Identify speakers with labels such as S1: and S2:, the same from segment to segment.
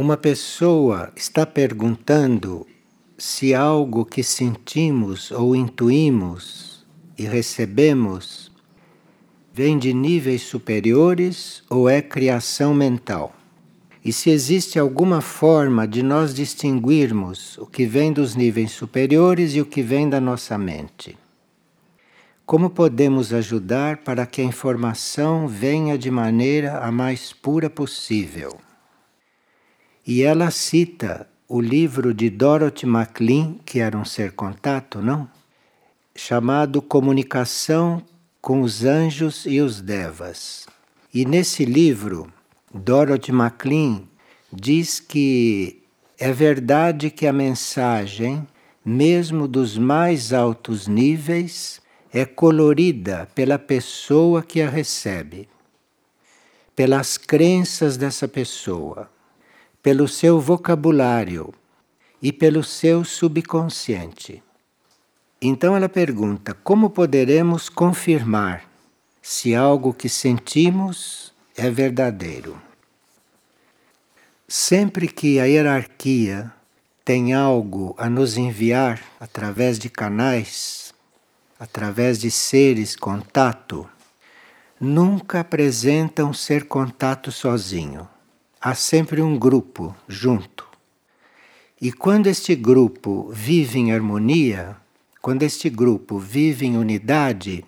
S1: Uma pessoa está perguntando se algo que sentimos ou intuímos e recebemos vem de níveis superiores ou é criação mental. E se existe alguma forma de nós distinguirmos o que vem dos níveis superiores e o que vem da nossa mente. Como podemos ajudar para que a informação venha de maneira a mais pura possível? E ela cita o livro de Dorothy MacLean, que era um ser contato, não? Chamado Comunicação com os Anjos e os Devas. E nesse livro, Dorothy MacLean diz que é verdade que a mensagem, mesmo dos mais altos níveis, é colorida pela pessoa que a recebe, pelas crenças dessa pessoa pelo seu vocabulário e pelo seu subconsciente. Então ela pergunta: como poderemos confirmar se algo que sentimos é verdadeiro? Sempre que a hierarquia tem algo a nos enviar através de canais, através de seres contato, nunca apresenta um ser contato sozinho há sempre um grupo junto. E quando este grupo vive em harmonia, quando este grupo vive em unidade,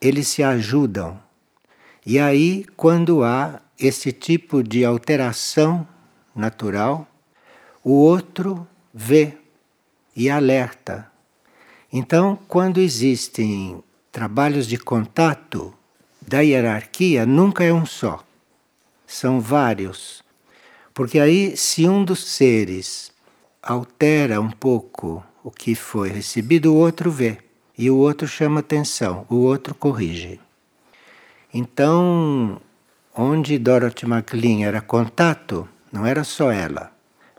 S1: eles se ajudam. E aí, quando há esse tipo de alteração natural, o outro vê e alerta. Então, quando existem trabalhos de contato da hierarquia, nunca é um só, são vários porque aí, se um dos seres altera um pouco o que foi recebido, o outro vê. E o outro chama atenção, o outro corrige. Então, onde Dorothy MacLean era contato, não era só ela.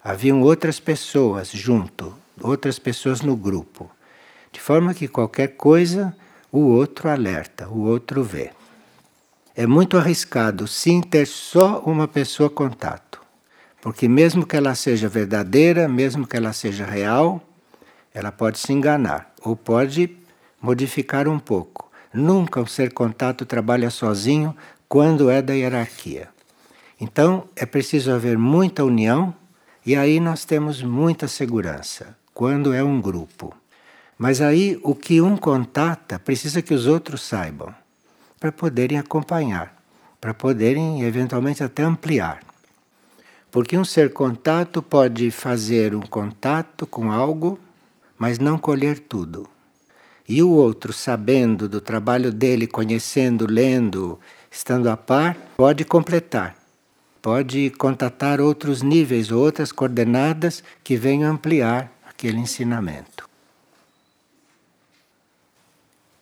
S1: Haviam outras pessoas junto, outras pessoas no grupo. De forma que qualquer coisa, o outro alerta, o outro vê. É muito arriscado sim ter só uma pessoa contato. Porque mesmo que ela seja verdadeira, mesmo que ela seja real, ela pode se enganar ou pode modificar um pouco. Nunca o ser contato trabalha sozinho quando é da hierarquia. Então é preciso haver muita união e aí nós temos muita segurança quando é um grupo. Mas aí o que um contata precisa que os outros saibam para poderem acompanhar, para poderem eventualmente até ampliar. Porque um ser contato pode fazer um contato com algo, mas não colher tudo. E o outro, sabendo do trabalho dele, conhecendo, lendo, estando a par, pode completar. Pode contatar outros níveis, outras coordenadas que venham ampliar aquele ensinamento.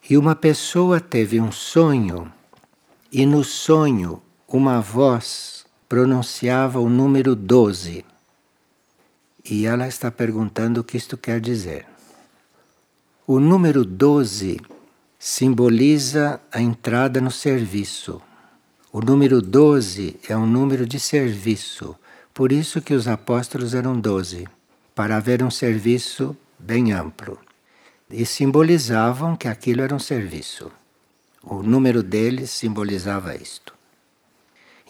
S1: E uma pessoa teve um sonho, e no sonho uma voz pronunciava o número 12. E ela está perguntando o que isto quer dizer. O número 12 simboliza a entrada no serviço. O número 12 é um número de serviço. Por isso que os apóstolos eram 12, para haver um serviço bem amplo. E simbolizavam que aquilo era um serviço. O número deles simbolizava isto.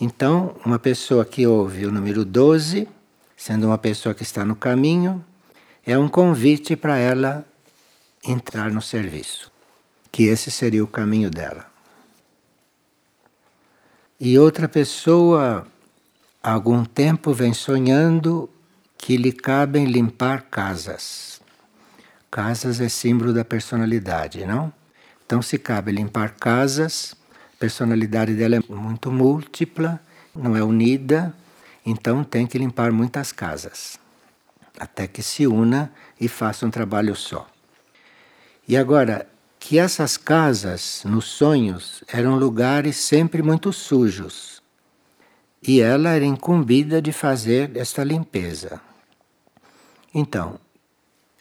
S1: Então, uma pessoa que ouve o número 12, sendo uma pessoa que está no caminho, é um convite para ela entrar no serviço, que esse seria o caminho dela. E outra pessoa, há algum tempo, vem sonhando que lhe cabem limpar casas. Casas é símbolo da personalidade, não? Então, se cabe limpar casas, personalidade dela é muito múltipla, não é unida, então tem que limpar muitas casas, até que se una e faça um trabalho só. E agora, que essas casas, nos sonhos, eram lugares sempre muito sujos. E ela era incumbida de fazer esta limpeza. Então,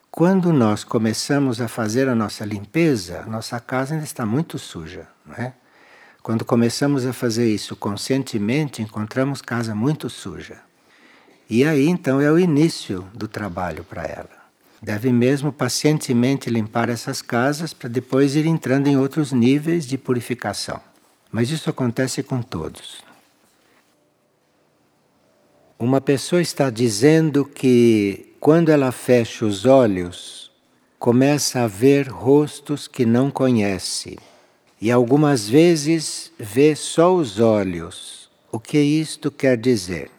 S1: quando nós começamos a fazer a nossa limpeza, nossa casa ainda está muito suja, não é? Quando começamos a fazer isso conscientemente, encontramos casa muito suja. E aí então é o início do trabalho para ela. Deve mesmo pacientemente limpar essas casas para depois ir entrando em outros níveis de purificação. Mas isso acontece com todos. Uma pessoa está dizendo que quando ela fecha os olhos, começa a ver rostos que não conhece. E algumas vezes vê só os olhos. O que isto quer dizer?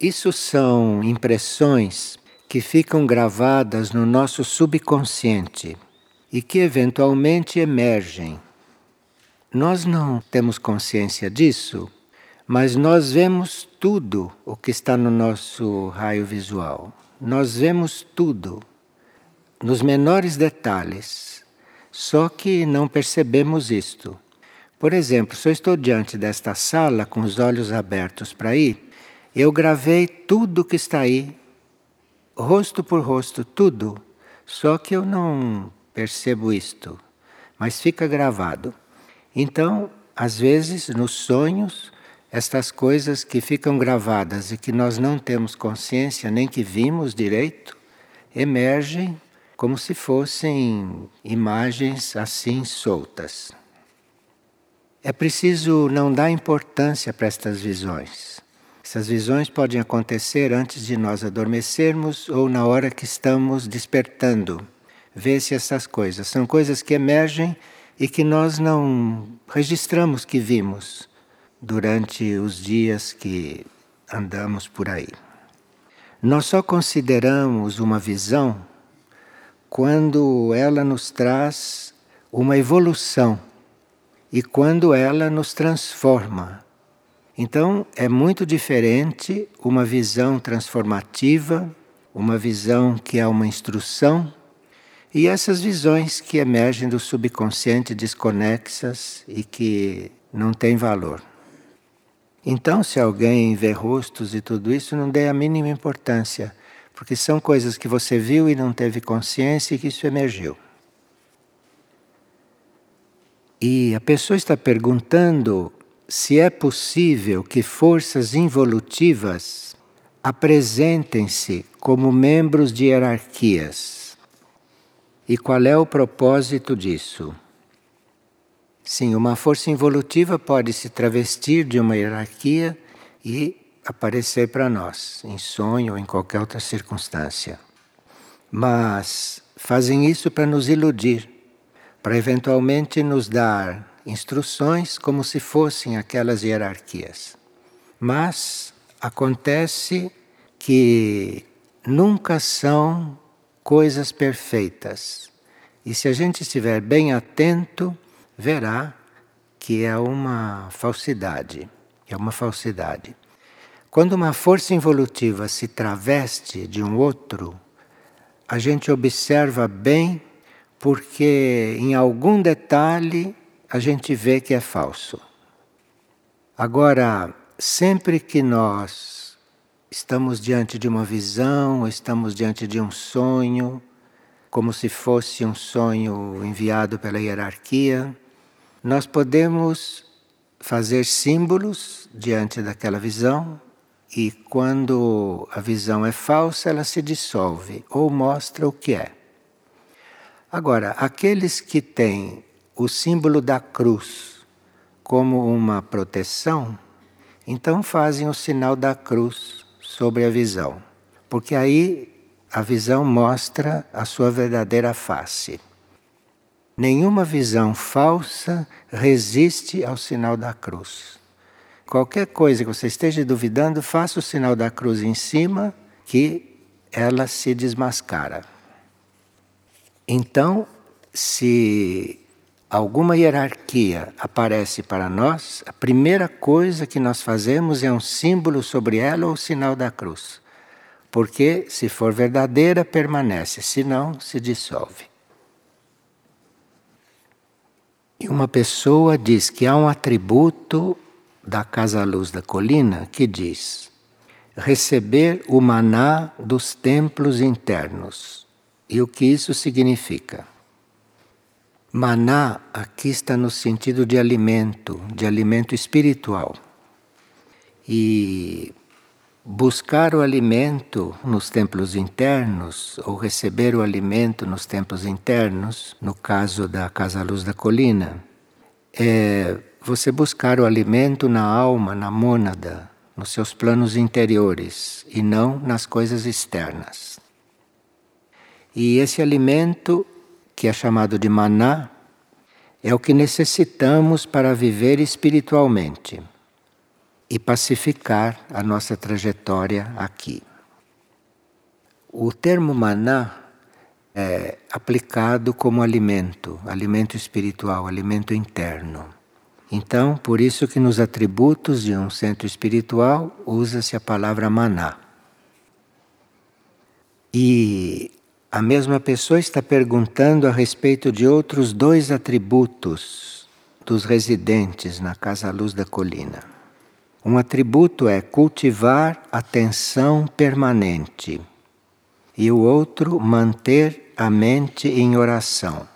S1: Isso são impressões que ficam gravadas no nosso subconsciente e que eventualmente emergem. Nós não temos consciência disso, mas nós vemos tudo o que está no nosso raio visual. Nós vemos tudo, nos menores detalhes, só que não percebemos isto. Por exemplo, se eu estou diante desta sala com os olhos abertos para ir, eu gravei tudo que está aí rosto por rosto, tudo. Só que eu não percebo isto, mas fica gravado. Então, às vezes, nos sonhos, estas coisas que ficam gravadas e que nós não temos consciência nem que vimos direito, emergem como se fossem imagens assim soltas. É preciso não dar importância para estas visões. Essas visões podem acontecer antes de nós adormecermos ou na hora que estamos despertando. Vê-se essas coisas. São coisas que emergem e que nós não registramos que vimos durante os dias que andamos por aí. Nós só consideramos uma visão quando ela nos traz uma evolução e quando ela nos transforma então, é muito diferente uma visão transformativa, uma visão que é uma instrução, e essas visões que emergem do subconsciente desconexas e que não têm valor. Então, se alguém vê rostos e tudo isso, não dê a mínima importância, porque são coisas que você viu e não teve consciência e que isso emergiu. E a pessoa está perguntando se é possível que forças involutivas apresentem-se como membros de hierarquias. E qual é o propósito disso? Sim, uma força involutiva pode se travestir de uma hierarquia e aparecer para nós, em sonho ou em qualquer outra circunstância. Mas fazem isso para nos iludir, para eventualmente nos dar instruções como se fossem aquelas hierarquias. Mas acontece que nunca são coisas perfeitas. E se a gente estiver bem atento, verá que é uma falsidade. É uma falsidade. Quando uma força involutiva se traveste de um outro, a gente observa bem porque em algum detalhe a gente vê que é falso. Agora, sempre que nós estamos diante de uma visão, estamos diante de um sonho, como se fosse um sonho enviado pela hierarquia, nós podemos fazer símbolos diante daquela visão e quando a visão é falsa, ela se dissolve ou mostra o que é. Agora, aqueles que têm o símbolo da cruz como uma proteção, então fazem o sinal da cruz sobre a visão, porque aí a visão mostra a sua verdadeira face. Nenhuma visão falsa resiste ao sinal da cruz. Qualquer coisa que você esteja duvidando, faça o sinal da cruz em cima, que ela se desmascara. Então, se alguma hierarquia aparece para nós, a primeira coisa que nós fazemos é um símbolo sobre ela ou o sinal da cruz. Porque, se for verdadeira, permanece, se não, se dissolve. E uma pessoa diz que há um atributo da Casa Luz da Colina que diz: receber o maná dos templos internos. E o que isso significa? Maná aqui está no sentido de alimento, de alimento espiritual. E buscar o alimento nos templos internos ou receber o alimento nos templos internos, no caso da Casa Luz da Colina, é você buscar o alimento na alma, na mônada, nos seus planos interiores e não nas coisas externas. E esse alimento, que é chamado de maná, é o que necessitamos para viver espiritualmente e pacificar a nossa trajetória aqui. O termo maná é aplicado como alimento, alimento espiritual, alimento interno. Então, por isso que nos atributos de um centro espiritual usa-se a palavra maná. E a mesma pessoa está perguntando a respeito de outros dois atributos dos residentes na Casa Luz da Colina. Um atributo é cultivar atenção permanente, e o outro, manter a mente em oração.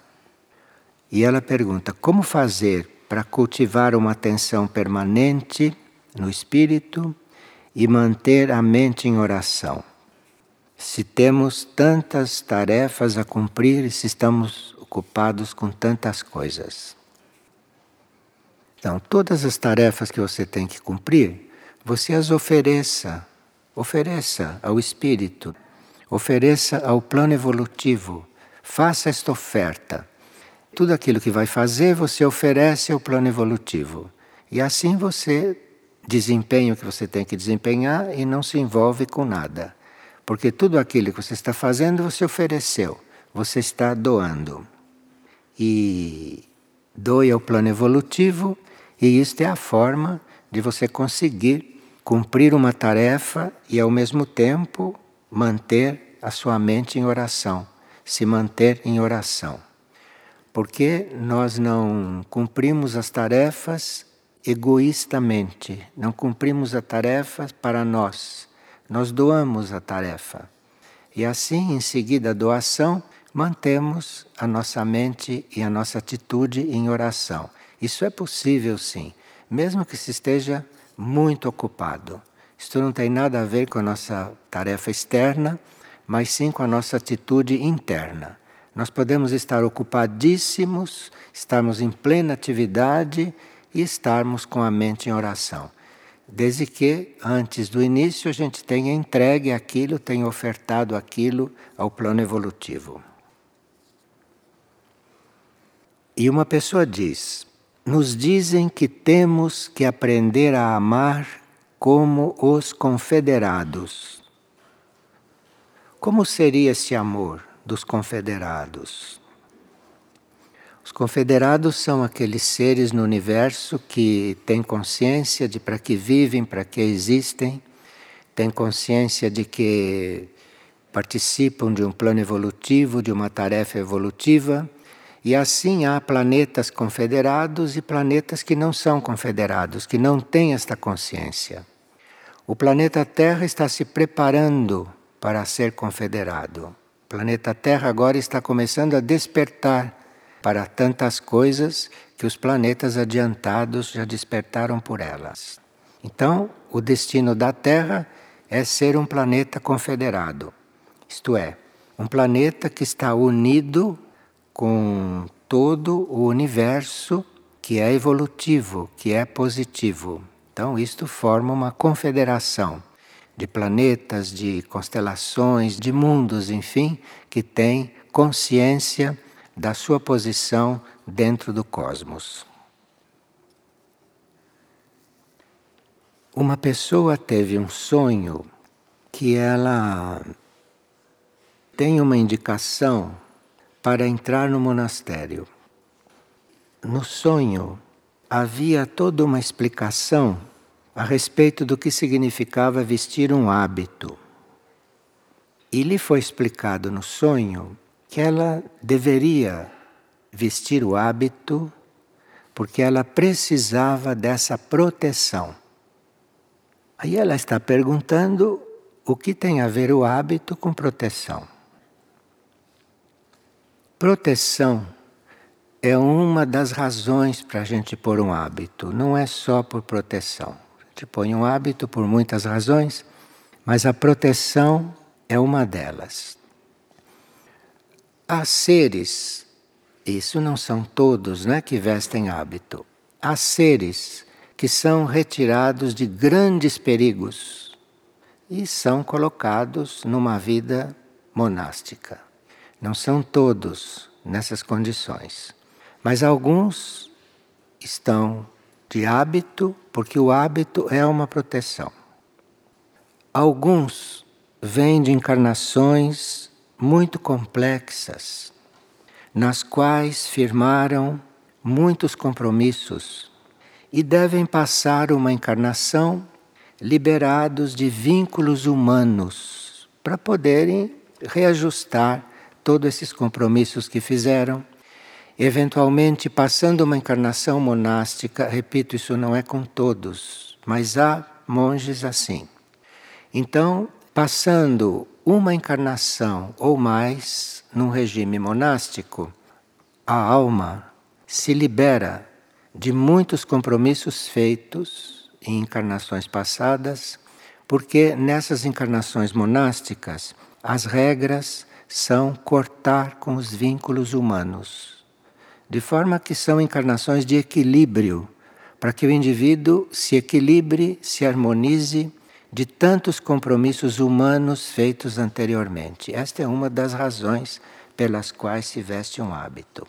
S1: E ela pergunta: como fazer para cultivar uma atenção permanente no espírito e manter a mente em oração? Se temos tantas tarefas a cumprir e se estamos ocupados com tantas coisas. Então, todas as tarefas que você tem que cumprir, você as ofereça. Ofereça ao espírito, ofereça ao plano evolutivo. Faça esta oferta. Tudo aquilo que vai fazer, você oferece ao plano evolutivo. E assim você desempenha o que você tem que desempenhar e não se envolve com nada. Porque tudo aquilo que você está fazendo, você ofereceu, você está doando. E doe ao plano evolutivo e isto é a forma de você conseguir cumprir uma tarefa e ao mesmo tempo manter a sua mente em oração, se manter em oração. Porque nós não cumprimos as tarefas egoístamente, não cumprimos a tarefa para nós, nós doamos a tarefa. E assim, em seguida a doação, mantemos a nossa mente e a nossa atitude em oração. Isso é possível sim, mesmo que se esteja muito ocupado. Isto não tem nada a ver com a nossa tarefa externa, mas sim com a nossa atitude interna. Nós podemos estar ocupadíssimos, estarmos em plena atividade e estarmos com a mente em oração. Desde que, antes do início, a gente tenha entregue aquilo, tenha ofertado aquilo ao plano evolutivo. E uma pessoa diz: nos dizem que temos que aprender a amar como os confederados. Como seria esse amor dos confederados? Os confederados são aqueles seres no universo que têm consciência de para que vivem, para que existem, têm consciência de que participam de um plano evolutivo, de uma tarefa evolutiva e assim há planetas confederados e planetas que não são confederados, que não têm esta consciência. O planeta Terra está se preparando para ser confederado. Planeta Terra agora está começando a despertar para tantas coisas que os planetas adiantados já despertaram por elas. Então, o destino da Terra é ser um planeta confederado, isto é, um planeta que está unido com todo o universo que é evolutivo, que é positivo. Então, isto forma uma confederação de planetas, de constelações, de mundos, enfim, que tem consciência da sua posição dentro do cosmos. Uma pessoa teve um sonho que ela tem uma indicação para entrar no monastério. No sonho havia toda uma explicação a respeito do que significava vestir um hábito. E lhe foi explicado no sonho que ela deveria vestir o hábito porque ela precisava dessa proteção. Aí ela está perguntando o que tem a ver o hábito com proteção. Proteção é uma das razões para a gente pôr um hábito, não é só por proteção. Põe um hábito por muitas razões, mas a proteção é uma delas. Há seres, isso não são todos né, que vestem hábito, há seres que são retirados de grandes perigos e são colocados numa vida monástica. Não são todos nessas condições, mas alguns estão de hábito, porque o hábito é uma proteção. Alguns vêm de encarnações muito complexas, nas quais firmaram muitos compromissos e devem passar uma encarnação liberados de vínculos humanos para poderem reajustar todos esses compromissos que fizeram. Eventualmente, passando uma encarnação monástica, repito, isso não é com todos, mas há monges assim. Então, passando uma encarnação ou mais num regime monástico, a alma se libera de muitos compromissos feitos em encarnações passadas, porque nessas encarnações monásticas as regras são cortar com os vínculos humanos, de forma que são encarnações de equilíbrio, para que o indivíduo se equilibre, se harmonize de tantos compromissos humanos feitos anteriormente. Esta é uma das razões pelas quais se veste um hábito.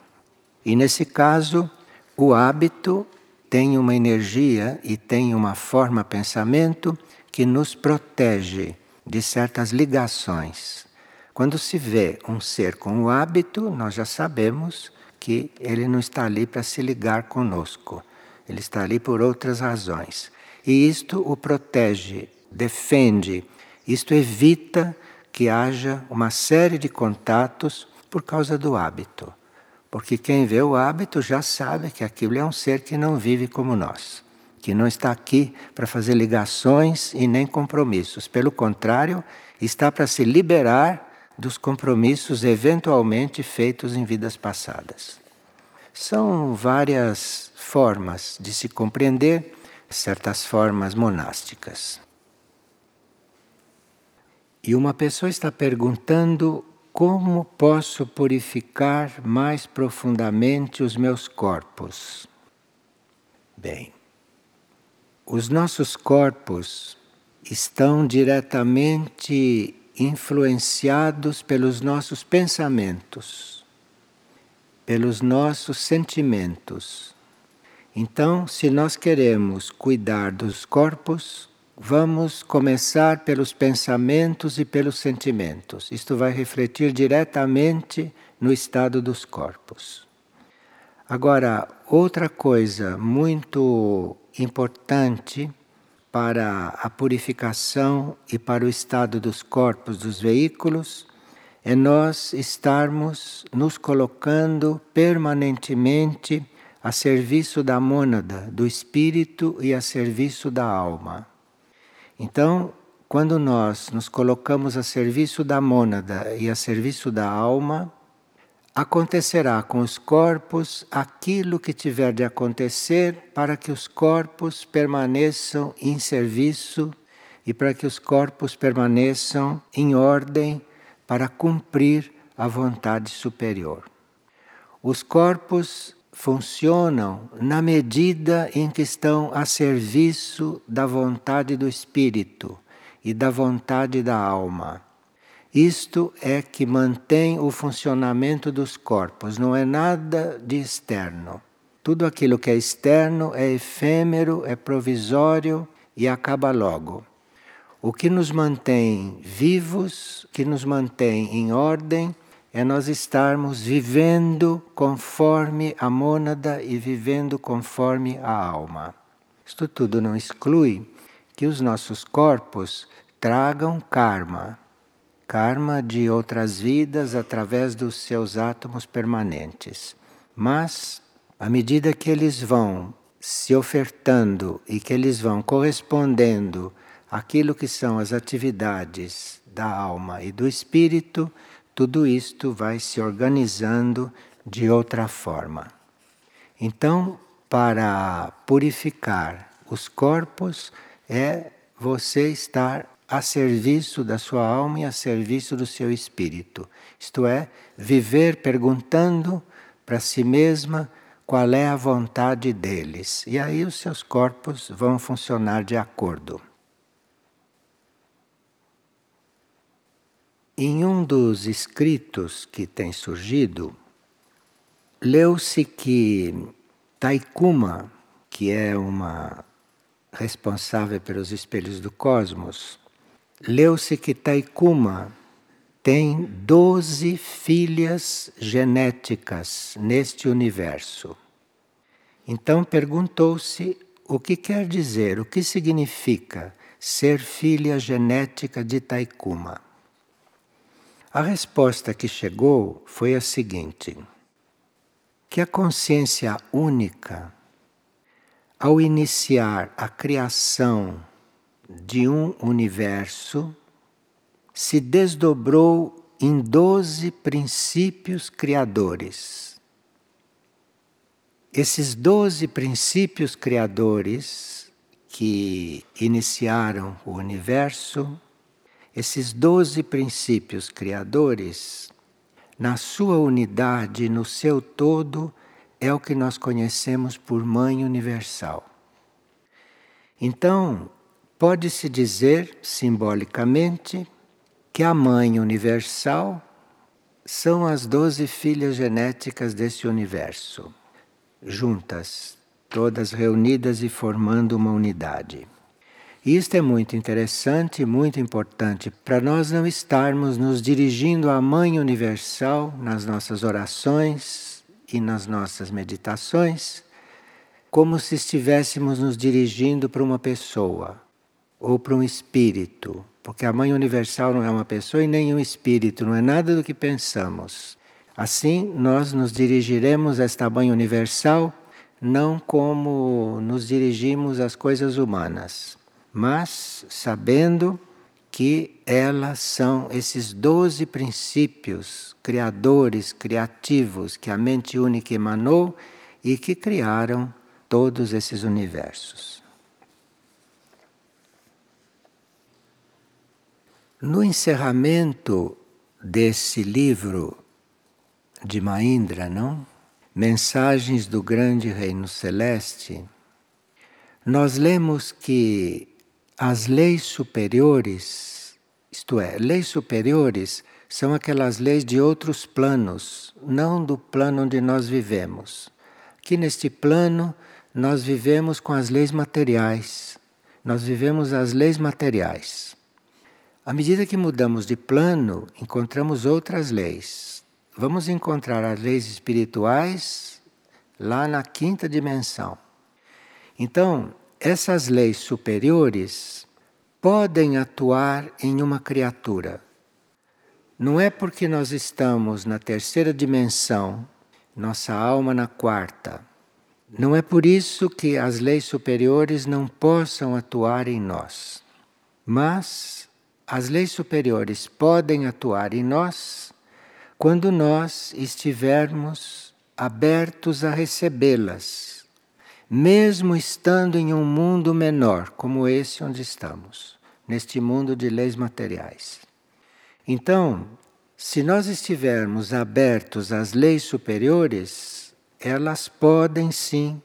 S1: E nesse caso, o hábito tem uma energia e tem uma forma pensamento que nos protege de certas ligações. Quando se vê um ser com o hábito, nós já sabemos que ele não está ali para se ligar conosco. Ele está ali por outras razões. E isto o protege, defende, isto evita que haja uma série de contatos por causa do hábito. Porque quem vê o hábito já sabe que aquilo é um ser que não vive como nós, que não está aqui para fazer ligações e nem compromissos. Pelo contrário, está para se liberar dos compromissos eventualmente feitos em vidas passadas. São várias formas de se compreender certas formas monásticas. E uma pessoa está perguntando como posso purificar mais profundamente os meus corpos? Bem, os nossos corpos estão diretamente influenciados pelos nossos pensamentos, pelos nossos sentimentos. Então, se nós queremos cuidar dos corpos, Vamos começar pelos pensamentos e pelos sentimentos. Isto vai refletir diretamente no estado dos corpos. Agora, outra coisa muito importante para a purificação e para o estado dos corpos dos veículos é nós estarmos nos colocando permanentemente a serviço da mônada, do espírito e a serviço da alma. Então, quando nós nos colocamos a serviço da mônada e a serviço da alma, acontecerá com os corpos aquilo que tiver de acontecer para que os corpos permaneçam em serviço e para que os corpos permaneçam em ordem para cumprir a vontade superior. Os corpos funcionam na medida em que estão a serviço da vontade do espírito e da vontade da alma. Isto é que mantém o funcionamento dos corpos, não é nada de externo. Tudo aquilo que é externo é efêmero, é provisório e acaba logo. O que nos mantém vivos, que nos mantém em ordem, é nós estarmos vivendo conforme a mônada e vivendo conforme a alma. Isto tudo não exclui que os nossos corpos tragam karma, karma de outras vidas através dos seus átomos permanentes. Mas, à medida que eles vão se ofertando e que eles vão correspondendo àquilo que são as atividades da alma e do espírito, tudo isto vai se organizando de outra forma. Então, para purificar os corpos é você estar a serviço da sua alma e a serviço do seu espírito. Isto é, viver perguntando para si mesma qual é a vontade deles. E aí os seus corpos vão funcionar de acordo. Em um dos escritos que tem surgido, leu-se que Taikuma, que é uma responsável pelos espelhos do cosmos, leu-se que Taikuma tem doze filhas genéticas neste universo. Então perguntou-se o que quer dizer, o que significa ser filha genética de Taikuma. A resposta que chegou foi a seguinte: que a consciência única, ao iniciar a criação de um universo, se desdobrou em doze princípios criadores. Esses doze princípios criadores que iniciaram o universo esses doze princípios criadores, na sua unidade, no seu todo, é o que nós conhecemos por Mãe Universal. Então, pode-se dizer, simbolicamente, que a Mãe Universal são as doze filhas genéticas desse universo, juntas, todas reunidas e formando uma unidade. E isto é muito interessante, muito importante para nós não estarmos nos dirigindo à Mãe Universal nas nossas orações e nas nossas meditações, como se estivéssemos nos dirigindo para uma pessoa ou para um espírito, porque a Mãe Universal não é uma pessoa e nem um espírito, não é nada do que pensamos. Assim, nós nos dirigiremos a esta Mãe Universal não como nos dirigimos às coisas humanas mas sabendo que elas são esses doze princípios criadores, criativos que a mente única emanou e que criaram todos esses universos. No encerramento desse livro de Maindra, não? Mensagens do Grande Reino Celeste, nós lemos que as leis superiores, isto é, leis superiores são aquelas leis de outros planos, não do plano onde nós vivemos. Aqui neste plano, nós vivemos com as leis materiais, nós vivemos as leis materiais. À medida que mudamos de plano, encontramos outras leis. Vamos encontrar as leis espirituais lá na quinta dimensão. Então, essas leis superiores podem atuar em uma criatura. Não é porque nós estamos na terceira dimensão, nossa alma na quarta. Não é por isso que as leis superiores não possam atuar em nós. Mas as leis superiores podem atuar em nós quando nós estivermos abertos a recebê-las mesmo estando em um mundo menor, como esse onde estamos, neste mundo de leis materiais. Então, se nós estivermos abertos às leis superiores, elas podem sim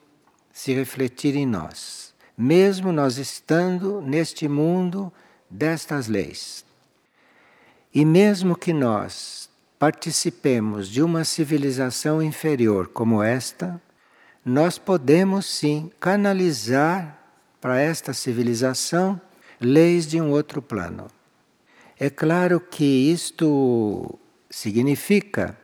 S1: se refletir em nós, mesmo nós estando neste mundo destas leis. E mesmo que nós participemos de uma civilização inferior como esta, nós podemos sim canalizar para esta civilização leis de um outro plano. É claro que isto significa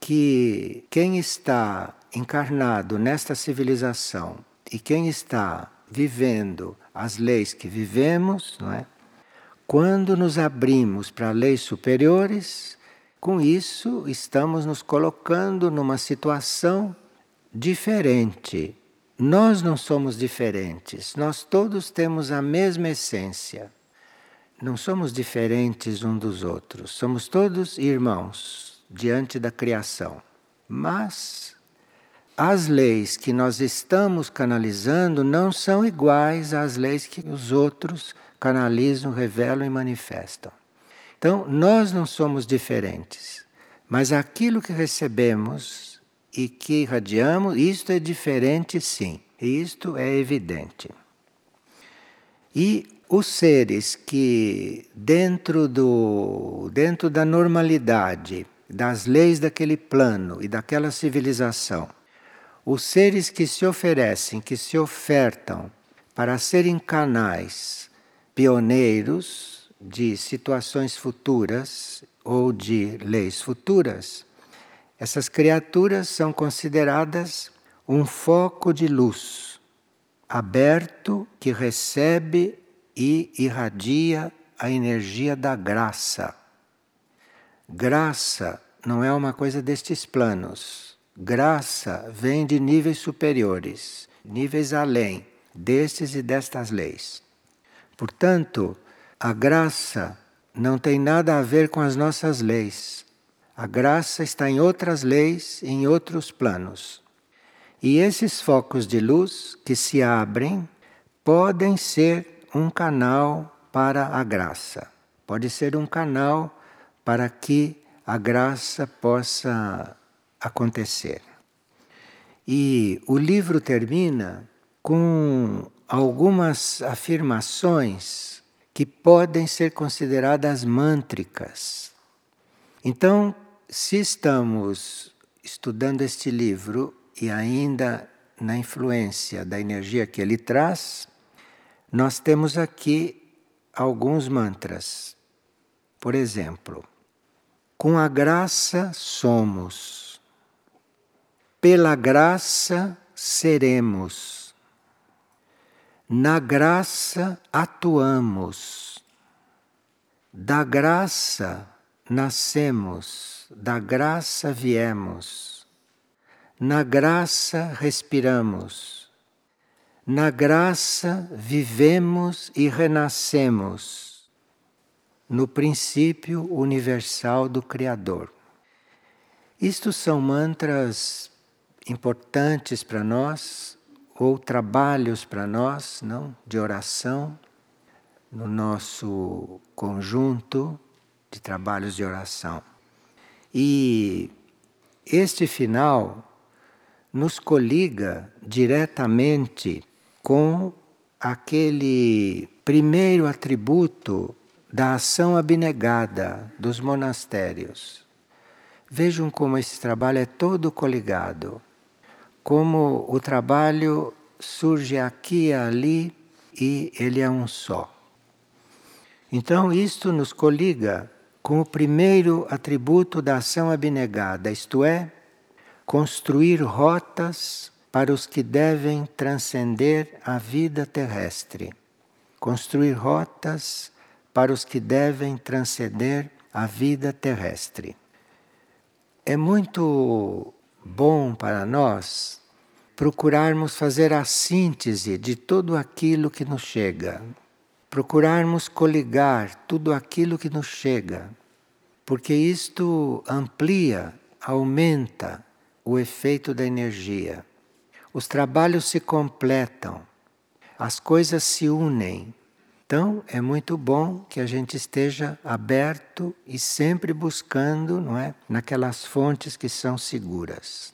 S1: que quem está encarnado nesta civilização e quem está vivendo as leis que vivemos, não é? Quando nos abrimos para leis superiores, com isso estamos nos colocando numa situação diferente. Nós não somos diferentes, nós todos temos a mesma essência. Não somos diferentes um dos outros, somos todos irmãos diante da criação. Mas as leis que nós estamos canalizando não são iguais às leis que os outros canalizam, revelam e manifestam. Então, nós não somos diferentes, mas aquilo que recebemos e que irradiamos, isto é diferente sim, isto é evidente. E os seres que dentro do dentro da normalidade das leis daquele plano e daquela civilização os seres que se oferecem, que se ofertam para serem canais pioneiros de situações futuras ou de leis futuras, essas criaturas são consideradas um foco de luz aberto que recebe e irradia a energia da graça. Graça não é uma coisa destes planos Graça vem de níveis superiores, níveis além destes e destas leis. Portanto, a graça não tem nada a ver com as nossas leis. A graça está em outras leis, em outros planos. E esses focos de luz que se abrem podem ser um canal para a graça. Pode ser um canal para que a graça possa acontecer. E o livro termina com algumas afirmações que podem ser consideradas mântricas. Então, se estamos estudando este livro e ainda na influência da energia que ele traz, nós temos aqui alguns mantras. Por exemplo, com a graça somos pela graça seremos, na graça atuamos, da graça nascemos, da graça viemos, na graça respiramos, na graça vivemos e renascemos, no princípio universal do Criador. Isto são mantras importantes para nós ou trabalhos para nós, não, de oração no nosso conjunto de trabalhos de oração. E este final nos coliga diretamente com aquele primeiro atributo da ação abnegada dos monastérios. Vejam como esse trabalho é todo coligado como o trabalho surge aqui e ali e ele é um só. Então, isto nos coliga com o primeiro atributo da ação abnegada, isto é, construir rotas para os que devem transcender a vida terrestre. Construir rotas para os que devem transcender a vida terrestre. É muito bom para nós procurarmos fazer a síntese de tudo aquilo que nos chega, procurarmos coligar tudo aquilo que nos chega, porque isto amplia, aumenta o efeito da energia. Os trabalhos se completam, as coisas se unem então, é muito bom que a gente esteja aberto e sempre buscando, não é, naquelas fontes que são seguras.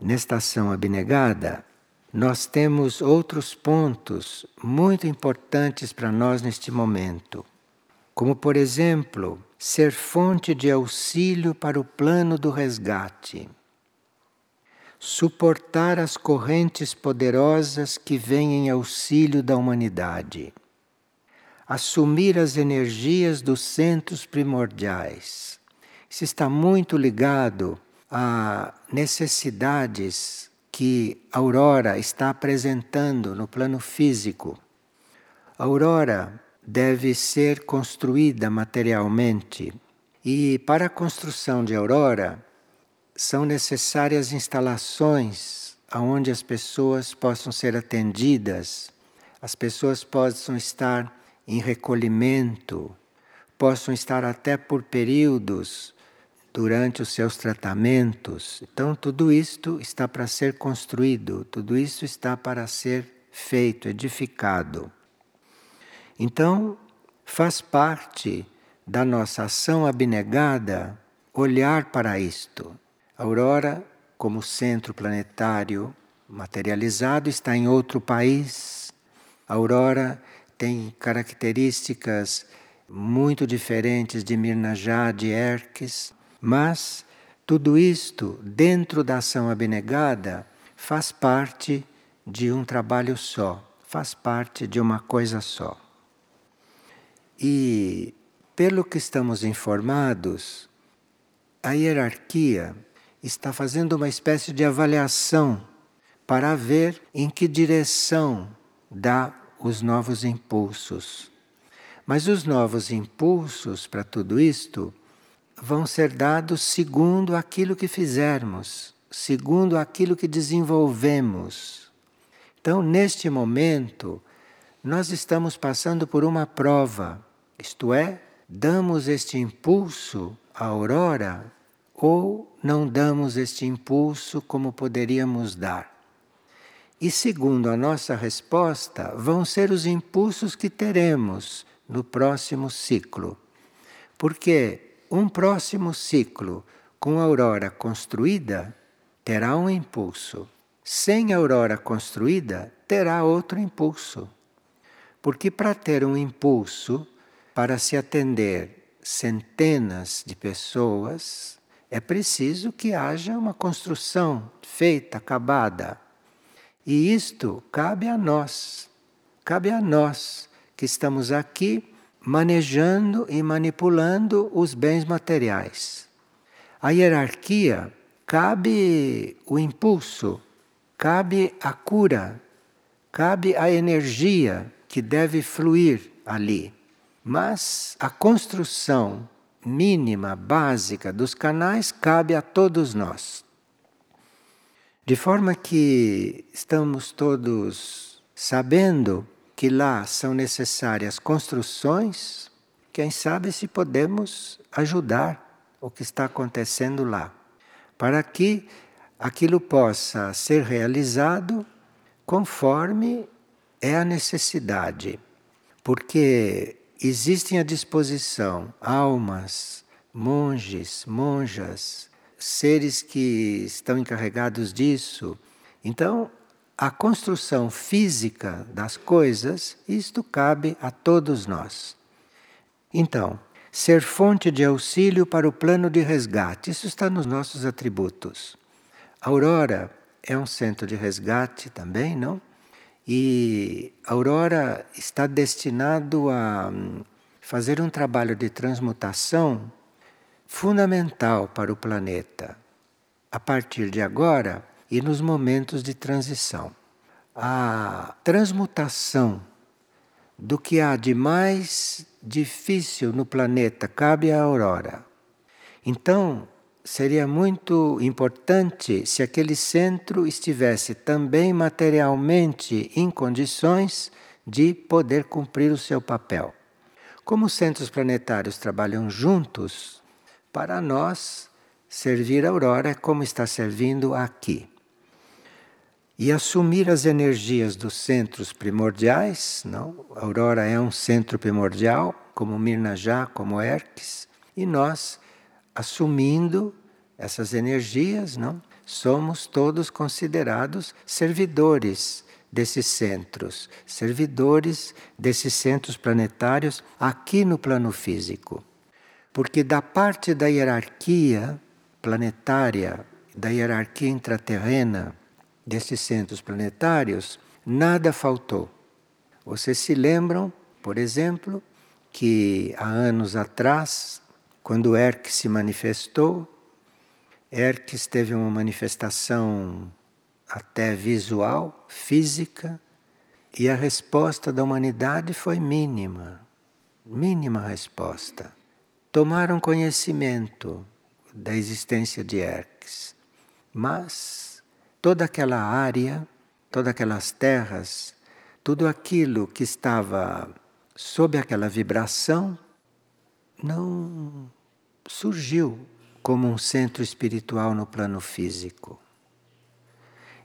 S1: Nesta ação abnegada, nós temos outros pontos muito importantes para nós neste momento, como, por exemplo, ser fonte de auxílio para o plano do resgate suportar as correntes poderosas que vêm em auxílio da humanidade, assumir as energias dos centros primordiais. Isso está muito ligado a necessidades que a aurora está apresentando no plano físico. A aurora deve ser construída materialmente e para a construção de aurora são necessárias instalações onde as pessoas possam ser atendidas, as pessoas possam estar em recolhimento, possam estar até por períodos durante os seus tratamentos. Então, tudo isto está para ser construído, tudo isso está para ser feito, edificado. Então, faz parte da nossa ação abnegada olhar para isto. Aurora, como centro planetário materializado, está em outro país. Aurora tem características muito diferentes de Mirnajá, de Erques, mas tudo isto, dentro da ação abnegada, faz parte de um trabalho só, faz parte de uma coisa só. E, pelo que estamos informados, a hierarquia está fazendo uma espécie de avaliação para ver em que direção dá os novos impulsos. Mas os novos impulsos para tudo isto vão ser dados segundo aquilo que fizermos, segundo aquilo que desenvolvemos. Então, neste momento, nós estamos passando por uma prova, isto é, damos este impulso à aurora ou não damos este impulso como poderíamos dar. E segundo a nossa resposta, vão ser os impulsos que teremos no próximo ciclo. Porque um próximo ciclo com a aurora construída terá um impulso. Sem a aurora construída, terá outro impulso. Porque para ter um impulso, para se atender centenas de pessoas, é preciso que haja uma construção feita, acabada. E isto cabe a nós, cabe a nós que estamos aqui manejando e manipulando os bens materiais. A hierarquia cabe o impulso, cabe a cura, cabe a energia que deve fluir ali. Mas a construção mínima, básica dos canais cabe a todos nós. De forma que estamos todos sabendo que lá são necessárias construções, quem sabe se podemos ajudar o que está acontecendo lá, para que aquilo possa ser realizado conforme é a necessidade. Porque existem à disposição almas, monges, monjas, seres que estão encarregados disso. Então, a construção física das coisas, isto cabe a todos nós. Então, ser fonte de auxílio para o plano de resgate, isso está nos nossos atributos. A Aurora é um centro de resgate também, não? E Aurora está destinado a hum, fazer um trabalho de transmutação fundamental para o planeta. A partir de agora, e nos momentos de transição. A transmutação do que há de mais difícil no planeta cabe à aurora. Então, seria muito importante se aquele centro estivesse também materialmente em condições de poder cumprir o seu papel. Como os centros planetários trabalham juntos, para nós servir a aurora é como está servindo aqui e assumir as energias dos centros primordiais, não? A aurora é um centro primordial, como Mirnajá, como Erques, e nós assumindo essas energias, não? Somos todos considerados servidores desses centros, servidores desses centros planetários aqui no plano físico. Porque da parte da hierarquia planetária, da hierarquia intraterrena, destes centros planetários, nada faltou. Vocês se lembram, por exemplo, que há anos atrás, quando Hermes se manifestou, Hermes teve uma manifestação até visual, física, e a resposta da humanidade foi mínima. Mínima resposta. Tomaram conhecimento da existência de Hermes, mas toda aquela área, todas aquelas terras, tudo aquilo que estava sob aquela vibração não surgiu como um centro espiritual no plano físico.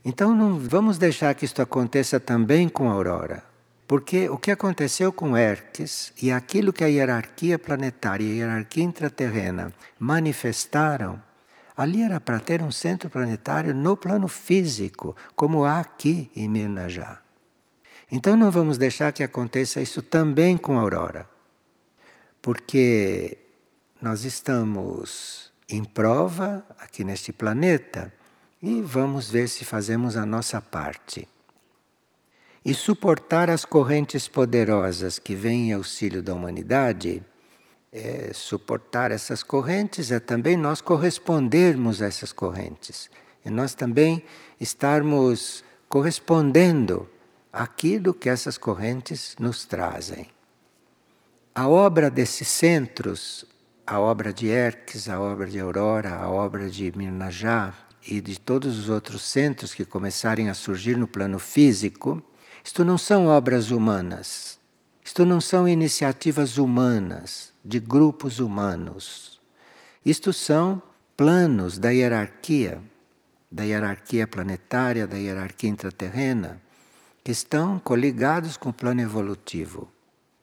S1: Então não vamos deixar que isto aconteça também com a Aurora. Porque o que aconteceu com Hermes e aquilo que a hierarquia planetária e a hierarquia intraterrena manifestaram, ali era para ter um centro planetário no plano físico, como há aqui em Mirnajá. Então não vamos deixar que aconteça isso também com a Aurora. Porque nós estamos em prova aqui neste planeta e vamos ver se fazemos a nossa parte. E suportar as correntes poderosas que vêm em auxílio da humanidade, é, suportar essas correntes é também nós correspondermos a essas correntes. E nós também estarmos correspondendo àquilo que essas correntes nos trazem. A obra desses centros, a obra de Erques, a obra de Aurora, a obra de Mirnajá, e de todos os outros centros que começarem a surgir no plano físico, isto não são obras humanas. Isto não são iniciativas humanas, de grupos humanos. Isto são planos da hierarquia, da hierarquia planetária, da hierarquia intraterrena, que estão coligados com o plano evolutivo.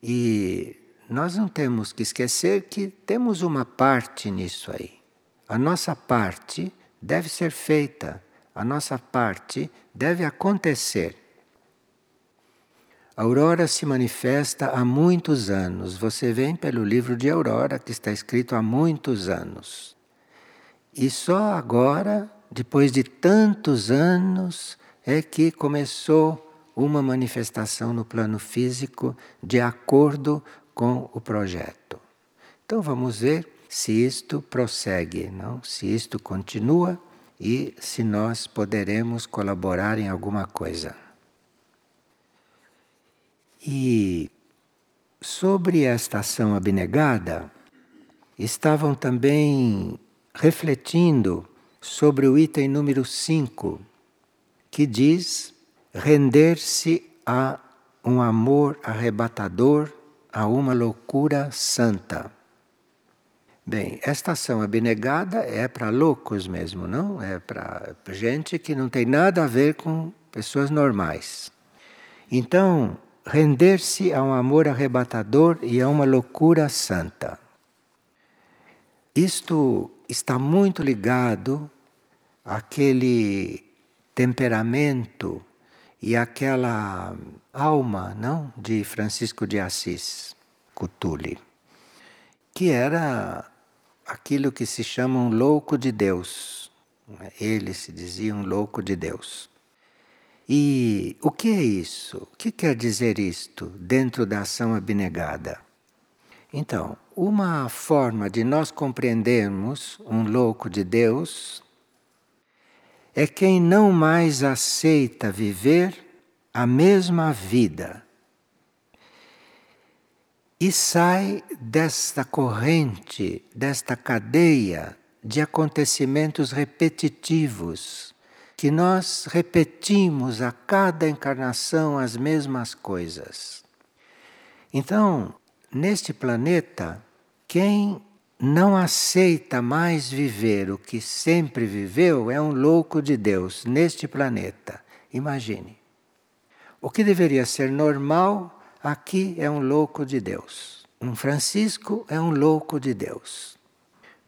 S1: E nós não temos que esquecer que temos uma parte nisso aí. A nossa parte deve ser feita, a nossa parte deve acontecer. A aurora se manifesta há muitos anos. Você vem pelo livro de Aurora, que está escrito há muitos anos. E só agora, depois de tantos anos, é que começou uma manifestação no plano físico de acordo com o projeto. Então vamos ver se isto prossegue, não? se isto continua e se nós poderemos colaborar em alguma coisa. E sobre esta ação abnegada, estavam também refletindo sobre o item número 5, que diz render-se a um amor arrebatador, a uma loucura santa. Bem, esta ação abnegada é para loucos mesmo, não? É para gente que não tem nada a ver com pessoas normais. Então, render-se a um amor arrebatador e a uma loucura santa. Isto está muito ligado àquele temperamento e àquela alma, não, de Francisco de Assis, Cutuli, que era aquilo que se chama um louco de Deus. Ele se dizia um louco de Deus. E o que é isso? O que quer dizer isto dentro da ação abnegada? Então, uma forma de nós compreendermos um louco de Deus é quem não mais aceita viver a mesma vida e sai desta corrente, desta cadeia de acontecimentos repetitivos, que nós repetimos a cada encarnação as mesmas coisas. Então, neste planeta, quem não aceita mais viver o que sempre viveu é um louco de Deus neste planeta. Imagine. O que deveria ser normal aqui é um louco de Deus. Um Francisco é um louco de Deus.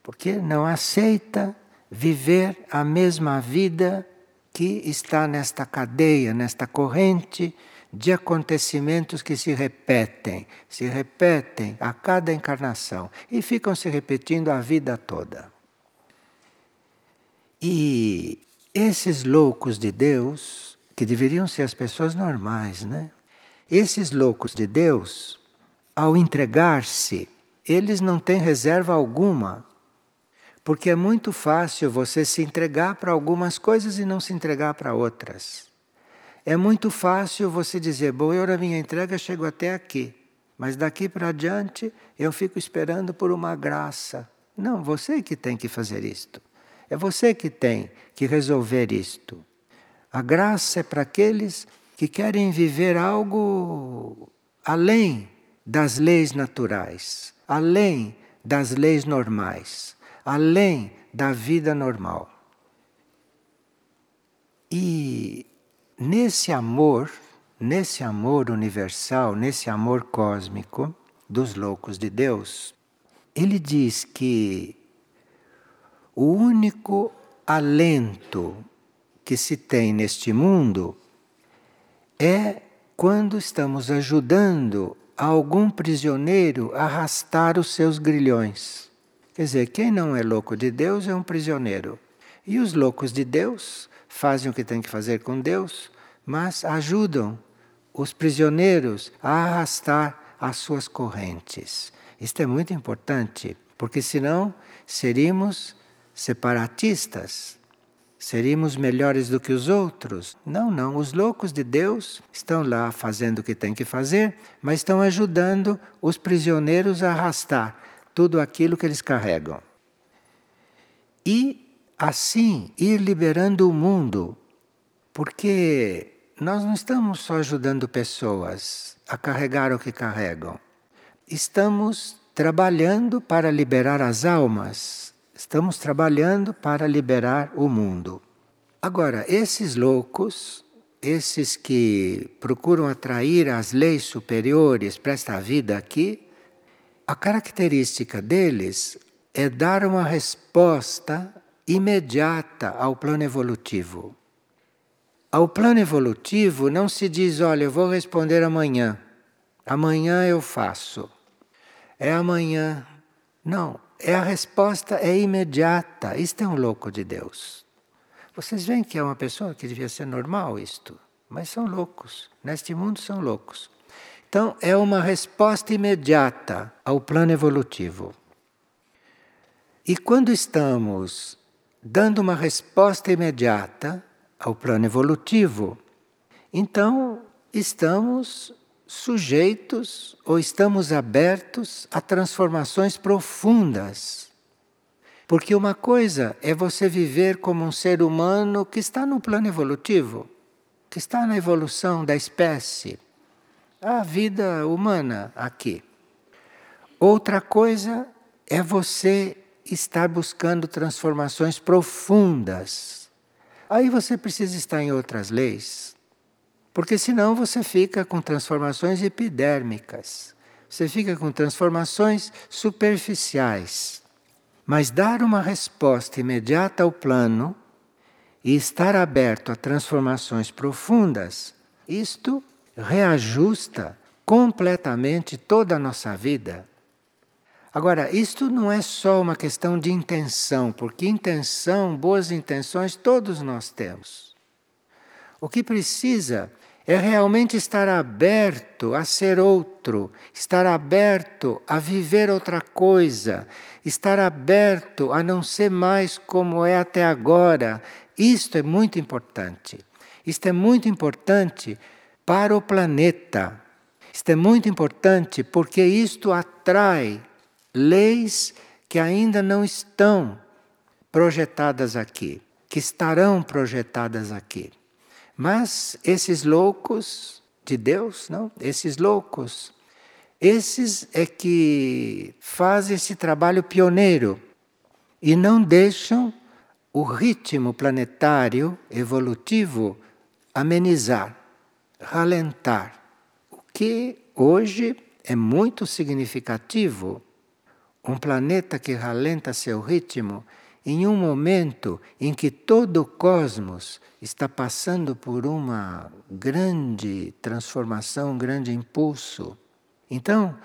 S1: Porque não aceita viver a mesma vida que está nesta cadeia, nesta corrente de acontecimentos que se repetem, se repetem a cada encarnação e ficam se repetindo a vida toda. E esses loucos de Deus, que deveriam ser as pessoas normais, né? Esses loucos de Deus, ao entregar-se, eles não têm reserva alguma. Porque é muito fácil você se entregar para algumas coisas e não se entregar para outras. É muito fácil você dizer, bom, eu na minha entrega chego até aqui, mas daqui para adiante eu fico esperando por uma graça. Não, você que tem que fazer isto. É você que tem que resolver isto. A graça é para aqueles que querem viver algo além das leis naturais, além das leis normais, além da vida normal. E nesse amor, nesse amor universal, nesse amor cósmico dos loucos de Deus, ele diz que o único alento que se tem neste mundo é quando estamos ajudando algum prisioneiro a arrastar os seus grilhões. Quer dizer, quem não é louco de Deus é um prisioneiro. E os loucos de Deus fazem o que têm que fazer com Deus, mas ajudam os prisioneiros a arrastar as suas correntes. Isto é muito importante, porque senão seríamos separatistas, seríamos melhores do que os outros. Não, não. Os loucos de Deus estão lá fazendo o que têm que fazer, mas estão ajudando os prisioneiros a arrastar tudo aquilo que eles carregam. E assim ir liberando o mundo, porque nós não estamos só ajudando pessoas a carregar o que carregam. Estamos trabalhando para liberar as almas Estamos trabalhando para liberar o mundo. Agora, esses loucos, esses que procuram atrair as leis superiores para esta vida aqui, a característica deles é dar uma resposta imediata ao plano evolutivo. Ao plano evolutivo não se diz, olha, eu vou responder amanhã. Amanhã eu faço. É amanhã. Não, é a resposta é imediata. Isto é um louco de Deus. Vocês veem que é uma pessoa que devia ser normal isto, mas são loucos. Neste mundo são loucos. Então é uma resposta imediata ao plano evolutivo. E quando estamos dando uma resposta imediata ao plano evolutivo, então estamos sujeitos ou estamos abertos a transformações profundas. Porque uma coisa é você viver como um ser humano que está no plano evolutivo, que está na evolução da espécie, a vida humana aqui. Outra coisa é você estar buscando transformações profundas. Aí você precisa estar em outras leis, porque senão você fica com transformações epidérmicas, você fica com transformações superficiais. Mas dar uma resposta imediata ao plano e estar aberto a transformações profundas, isto reajusta completamente toda a nossa vida. Agora, isto não é só uma questão de intenção, porque intenção, boas intenções, todos nós temos. O que precisa é realmente estar aberto a ser outro, estar aberto a viver outra coisa, estar aberto a não ser mais como é até agora. Isto é muito importante. Isto é muito importante para o planeta. Isto é muito importante porque isto atrai leis que ainda não estão projetadas aqui, que estarão projetadas aqui. Mas esses loucos de Deus, não? Esses loucos, esses é que fazem esse trabalho pioneiro e não deixam o ritmo planetário evolutivo amenizar, ralentar. O que hoje é muito significativo. Um planeta que ralenta seu ritmo em um momento em que todo o cosmos está passando por uma grande transformação, um grande impulso. Então,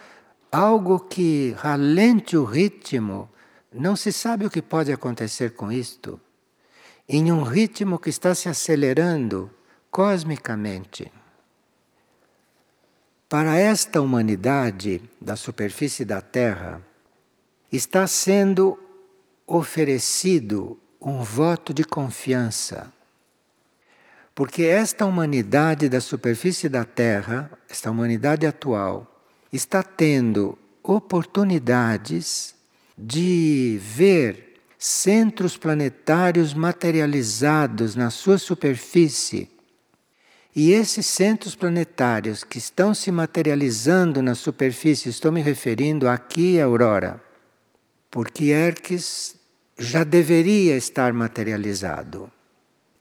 S1: algo que ralente o ritmo, não se sabe o que pode acontecer com isto. Em um ritmo que está se acelerando cosmicamente. Para esta humanidade da superfície da Terra, está sendo oferecido um voto de confiança. Porque esta humanidade da superfície da Terra, esta humanidade atual, está tendo oportunidades de ver centros planetários materializados na sua superfície. E esses centros planetários que estão se materializando na superfície, estou me referindo aqui à Aurora porque Erques já deveria estar materializado.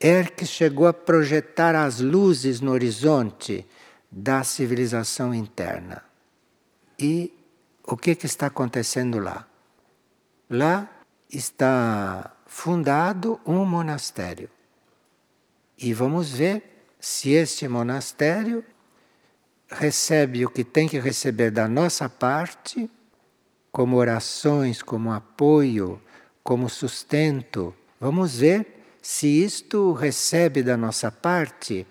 S1: Erques chegou a projetar as luzes no horizonte da civilização interna. E o que, que está acontecendo lá? Lá está fundado um monastério. E vamos ver se este monastério recebe o que tem que receber da nossa parte, como orações, como apoio, como sustento. Vamos ver se isto recebe da nossa parte,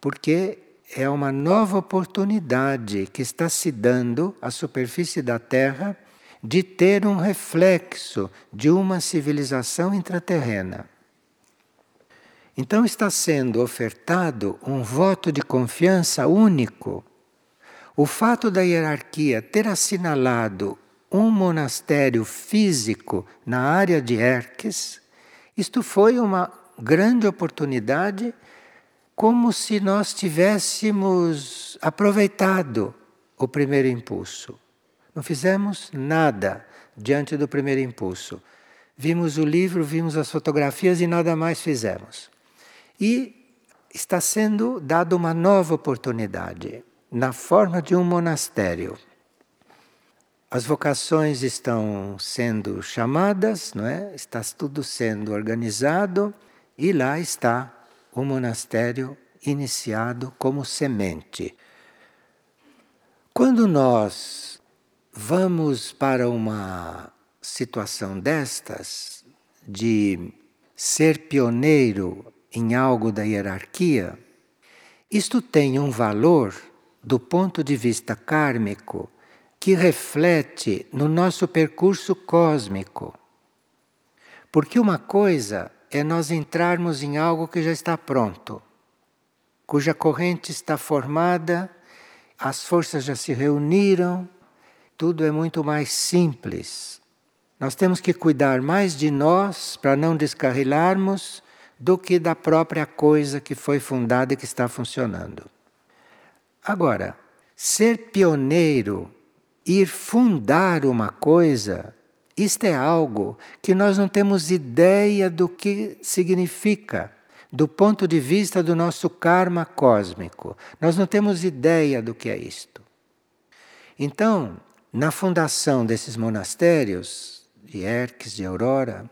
S1: porque é uma nova oportunidade que está se dando à superfície da Terra de ter um reflexo de uma civilização intraterrena. Então está sendo ofertado um voto de confiança único. O fato da hierarquia ter assinalado um monastério físico na área de Erques, isto foi uma grande oportunidade, como se nós tivéssemos aproveitado o primeiro impulso. Não fizemos nada diante do primeiro impulso. Vimos o livro, vimos as fotografias e nada mais fizemos. E está sendo dada uma nova oportunidade na forma de um monastério. As vocações estão sendo chamadas, não é? Está tudo sendo organizado e lá está o monastério iniciado como semente. Quando nós vamos para uma situação destas, de ser pioneiro em algo da hierarquia, isto tem um valor do ponto de vista kármico que reflete no nosso percurso cósmico. Porque uma coisa é nós entrarmos em algo que já está pronto, cuja corrente está formada, as forças já se reuniram, tudo é muito mais simples. Nós temos que cuidar mais de nós para não descarrilarmos do que da própria coisa que foi fundada e que está funcionando. Agora, ser pioneiro, ir fundar uma coisa, isto é algo que nós não temos ideia do que significa do ponto de vista do nosso karma cósmico. Nós não temos ideia do que é isto. Então, na fundação desses monastérios, de Erques, de Aurora,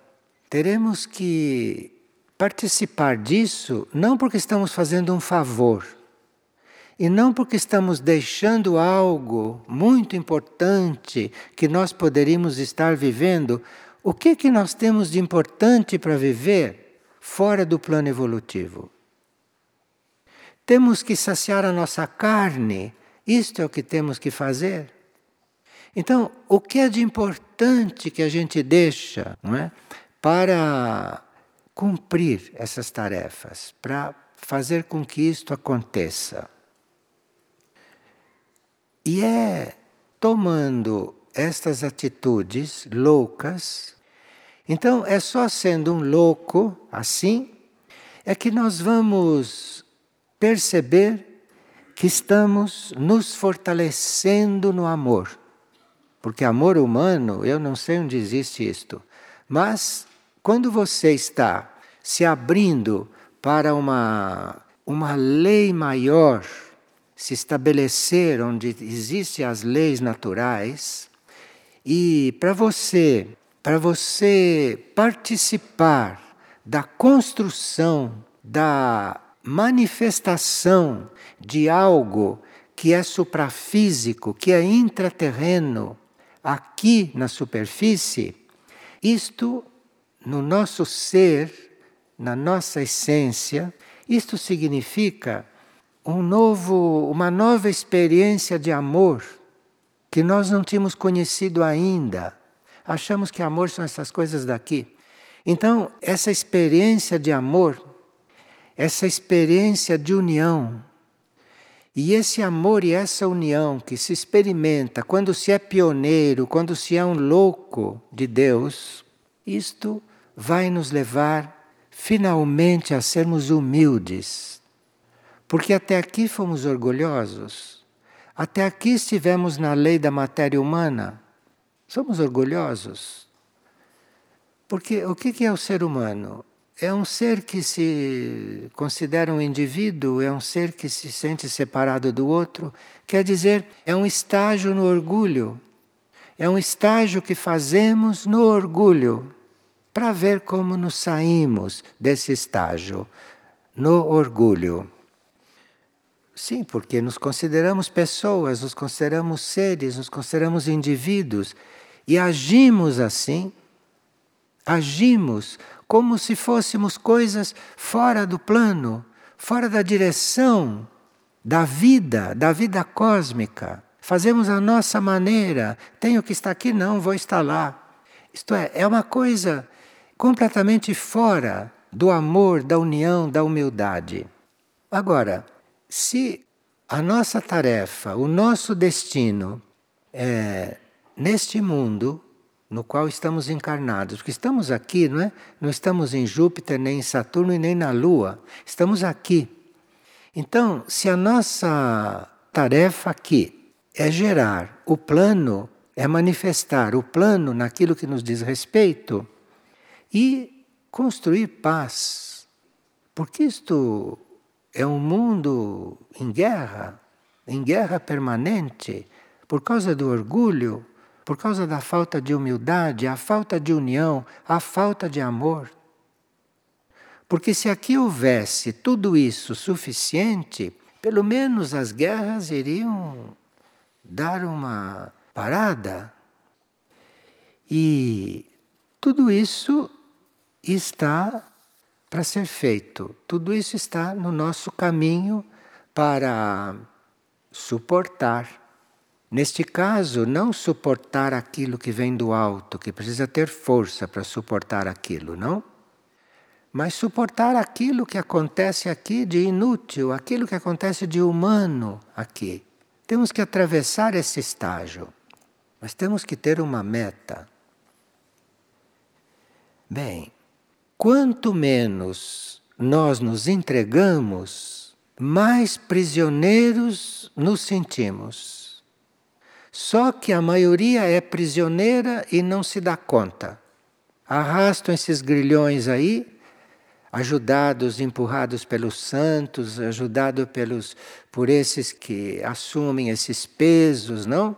S1: teremos que participar disso não porque estamos fazendo um favor, e não porque estamos deixando algo muito importante que nós poderíamos estar vivendo. O que que nós temos de importante para viver fora do plano evolutivo? Temos que saciar a nossa carne. Isto é o que temos que fazer. Então, o que é de importante que a gente deixa não é, para cumprir essas tarefas, para fazer com que isto aconteça? E é tomando estas atitudes loucas, então é só sendo um louco assim, é que nós vamos perceber que estamos nos fortalecendo no amor. Porque amor humano, eu não sei onde existe isto. Mas quando você está se abrindo para uma, uma lei maior, se estabelecer onde existem as leis naturais, e para você, para você participar da construção, da manifestação de algo que é suprafísico, que é intraterreno, aqui na superfície, isto no nosso ser, na nossa essência, isto significa um novo, uma nova experiência de amor que nós não tínhamos conhecido ainda. Achamos que amor são essas coisas daqui. Então, essa experiência de amor, essa experiência de união, e esse amor e essa união que se experimenta quando se é pioneiro, quando se é um louco de Deus, isto vai nos levar finalmente a sermos humildes. Porque até aqui fomos orgulhosos, até aqui estivemos na lei da matéria humana. Somos orgulhosos. Porque o que é o ser humano? É um ser que se considera um indivíduo, é um ser que se sente separado do outro. Quer dizer, é um estágio no orgulho. É um estágio que fazemos no orgulho, para ver como nos saímos desse estágio, no orgulho. Sim, porque nos consideramos pessoas, nos consideramos seres, nos consideramos indivíduos e agimos assim. Agimos como se fôssemos coisas fora do plano, fora da direção da vida, da vida cósmica. Fazemos a nossa maneira. Tenho que estar aqui, não, vou estar lá. Isto é, é uma coisa completamente fora do amor, da união, da humildade. Agora, se a nossa tarefa, o nosso destino é neste mundo no qual estamos encarnados. Porque estamos aqui, não é? Não estamos em Júpiter, nem em Saturno e nem na Lua. Estamos aqui. Então, se a nossa tarefa aqui é gerar o plano, é manifestar o plano naquilo que nos diz respeito e construir paz. Porque isto é um mundo em guerra, em guerra permanente, por causa do orgulho, por causa da falta de humildade, a falta de união, a falta de amor. Porque se aqui houvesse tudo isso suficiente, pelo menos as guerras iriam dar uma parada. E tudo isso está para ser feito, tudo isso está no nosso caminho para suportar Neste caso, não suportar aquilo que vem do alto, que precisa ter força para suportar aquilo, não? Mas suportar aquilo que acontece aqui de inútil, aquilo que acontece de humano aqui. Temos que atravessar esse estágio, mas temos que ter uma meta. Bem, quanto menos nós nos entregamos, mais prisioneiros nos sentimos. Só que a maioria é prisioneira e não se dá conta. Arrastam esses grilhões aí, ajudados, empurrados pelos santos, ajudados pelos por esses que assumem esses pesos, não?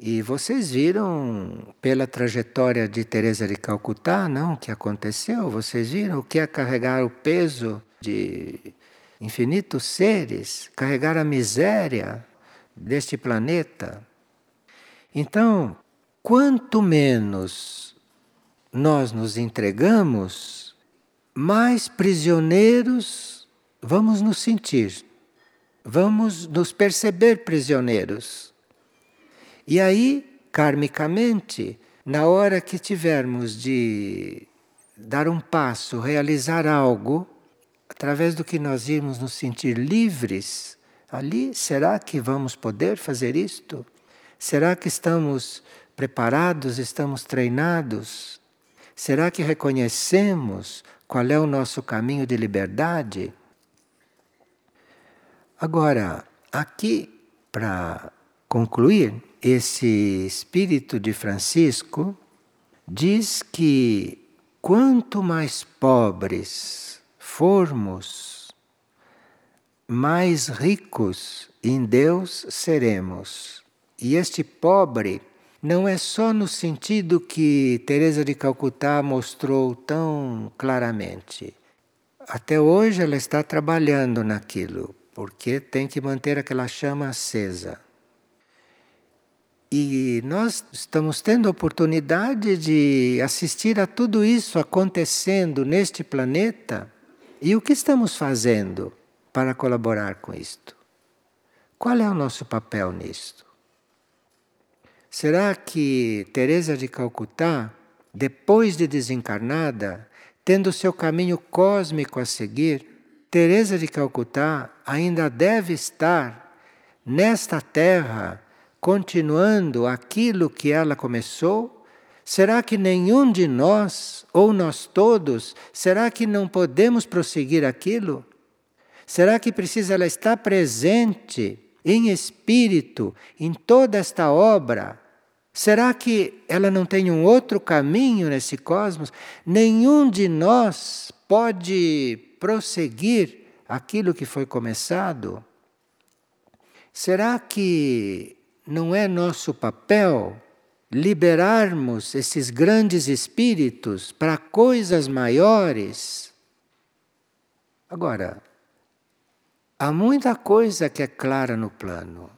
S1: E vocês viram pela trajetória de Teresa de Calcutá, não, o que aconteceu? Vocês viram o que é carregar o peso de infinitos seres, carregar a miséria deste planeta? Então, quanto menos nós nos entregamos, mais prisioneiros vamos nos sentir, vamos nos perceber prisioneiros. E aí, karmicamente, na hora que tivermos de dar um passo, realizar algo, através do que nós irmos nos sentir livres, ali será que vamos poder fazer isto? Será que estamos preparados, estamos treinados? Será que reconhecemos qual é o nosso caminho de liberdade? Agora, aqui, para concluir, esse espírito de Francisco diz que quanto mais pobres formos, mais ricos em Deus seremos. E este pobre não é só no sentido que Teresa de Calcutá mostrou tão claramente. Até hoje ela está trabalhando naquilo, porque tem que manter aquela chama acesa. E nós estamos tendo a oportunidade de assistir a tudo isso acontecendo neste planeta. E o que estamos fazendo para colaborar com isto? Qual é o nosso papel nisto? Será que Teresa de Calcutá, depois de desencarnada, tendo seu caminho cósmico a seguir, Teresa de Calcutá ainda deve estar nesta terra continuando aquilo que ela começou? Será que nenhum de nós, ou nós todos, será que não podemos prosseguir aquilo? Será que precisa ela estar presente em espírito em toda esta obra, Será que ela não tem um outro caminho nesse cosmos? Nenhum de nós pode prosseguir aquilo que foi começado? Será que não é nosso papel liberarmos esses grandes espíritos para coisas maiores? Agora, há muita coisa que é clara no plano.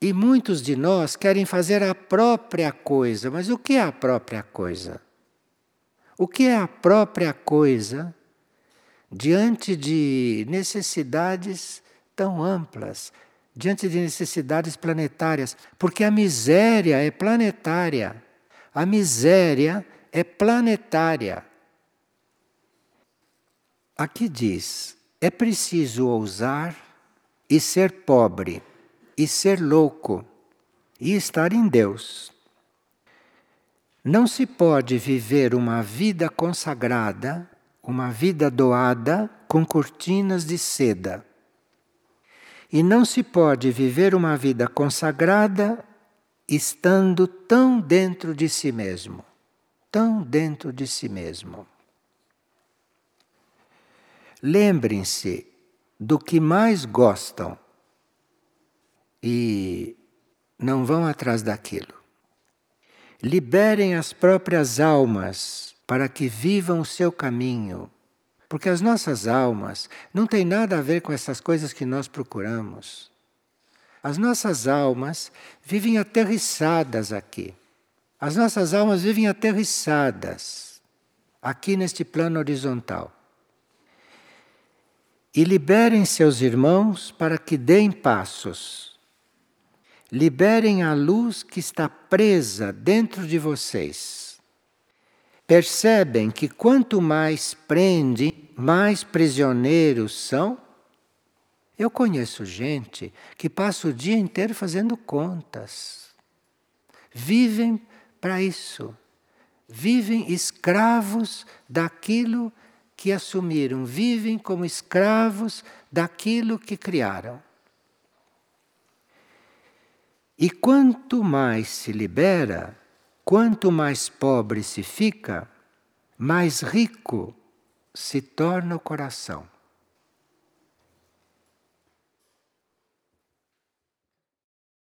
S1: E muitos de nós querem fazer a própria coisa. Mas o que é a própria coisa? O que é a própria coisa diante de necessidades tão amplas, diante de necessidades planetárias? Porque a miséria é planetária. A miséria é planetária. Aqui diz: é preciso ousar e ser pobre e ser louco e estar em Deus. Não se pode viver uma vida consagrada, uma vida doada com cortinas de seda. E não se pode viver uma vida consagrada estando tão dentro de si mesmo, tão dentro de si mesmo. Lembrem-se do que mais gostam e não vão atrás daquilo. Liberem as próprias almas para que vivam o seu caminho, porque as nossas almas não têm nada a ver com essas coisas que nós procuramos. As nossas almas vivem aterrissadas aqui. As nossas almas vivem aterrissadas aqui neste plano horizontal. E liberem seus irmãos para que deem passos Liberem a luz que está presa dentro de vocês. Percebem que quanto mais prendem, mais prisioneiros são? Eu conheço gente que passa o dia inteiro fazendo contas. Vivem para isso. Vivem escravos daquilo que assumiram, vivem como escravos daquilo que criaram. E quanto mais se libera, quanto mais pobre se fica, mais rico se torna o coração.